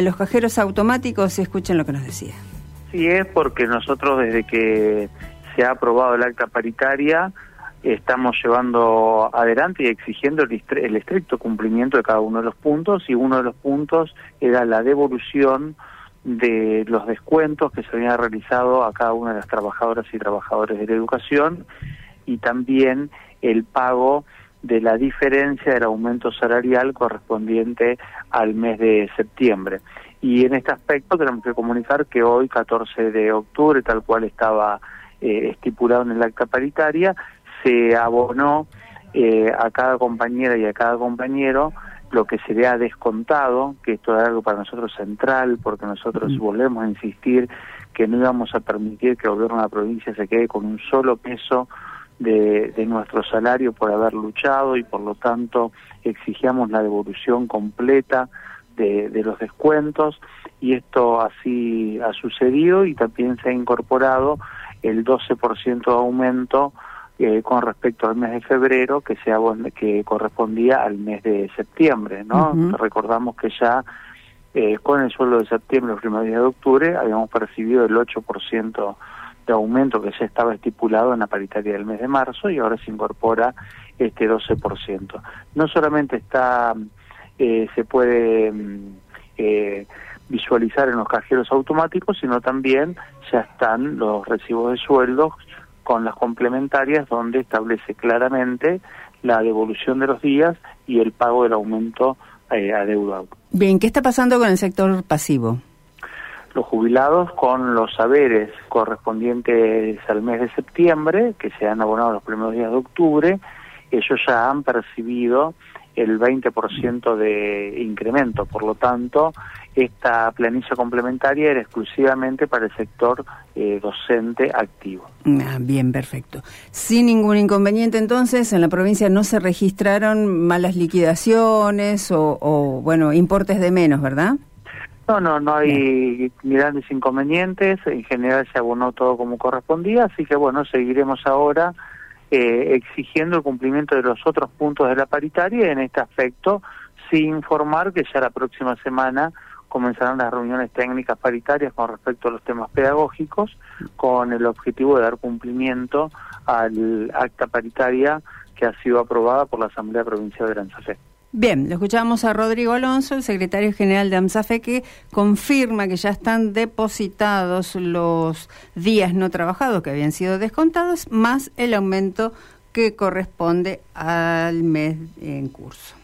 en los cajeros automáticos, escuchen lo que nos decía. Sí, es porque nosotros desde que se ha aprobado el acta paritaria estamos llevando adelante y exigiendo el, estricto cumplimiento de cada uno de los puntos y uno de los puntos era la devolución de los descuentos que se habían realizado a cada una de las trabajadoras y trabajadores de la educación y también el pago de la diferencia del aumento salarial correspondiente al mes de septiembre. Y en este aspecto tenemos que comunicar que hoy, 14 de octubre, tal cual estaba eh, estipulado en el acta paritaria, se abonó eh, a cada compañera y a cada compañero lo que se le ha descontado, que esto es algo para nosotros central, porque nosotros volvemos a insistir que no íbamos a permitir que el gobierno de la provincia se quede con un solo peso de, de, nuestro salario por haber luchado y por lo tanto exigíamos la devolución completa de, de los descuentos y esto así ha sucedido y también se ha incorporado el 12% de aumento eh, con respecto al mes de febrero que se que correspondía al mes de septiembre, ¿no? Recordamos que ya eh, con el sueldo de septiembre, los primeros días de octubre, habíamos percibido el 8% de aumento que ya estaba estipulado en la paritaria del mes de marzo y ahora se incorpora este 12%. No solamente está, eh, se puede mm, eh, visualizar en los cajeros automáticos, sino también ya están los recibos de sueldos con las complementarias donde establece claramente la devolución de los días y el pago del aumento eh, adeudado. Bien, ¿qué está pasando con el sector pasivo? Los jubilados con los saberes correspondientes al mes de septiembre, que se han abonado los primeros días de octubre, ellos ya han percibido el 20% de incremento. Por lo tanto, esta planilla complementaria era exclusivamente para el sector eh, docente activo. Ah, bien, perfecto. Sin ningún inconveniente, entonces, en la provincia no se registraron malas liquidaciones o, bueno, importes de menos, ¿verdad? No, no, no hay grandes inconvenientes. En general se abonó todo como correspondía, así que bueno, seguiremos ahora eh, exigiendo el cumplimiento de los otros puntos de la paritaria en este aspecto, sin informar que ya la próxima semana comenzarán las reuniones técnicas paritarias con respecto a los temas pedagógicos, con el objetivo de dar cumplimiento al acta paritaria que ha sido aprobada por la Asamblea Provincial de Lanzafe. Bien, lo escuchamos a Rodrigo Alonso, el secretario general de AMSAFE, que confirma que ya están depositados los días no trabajados que habían sido descontados, más el aumento que corresponde al mes en curso.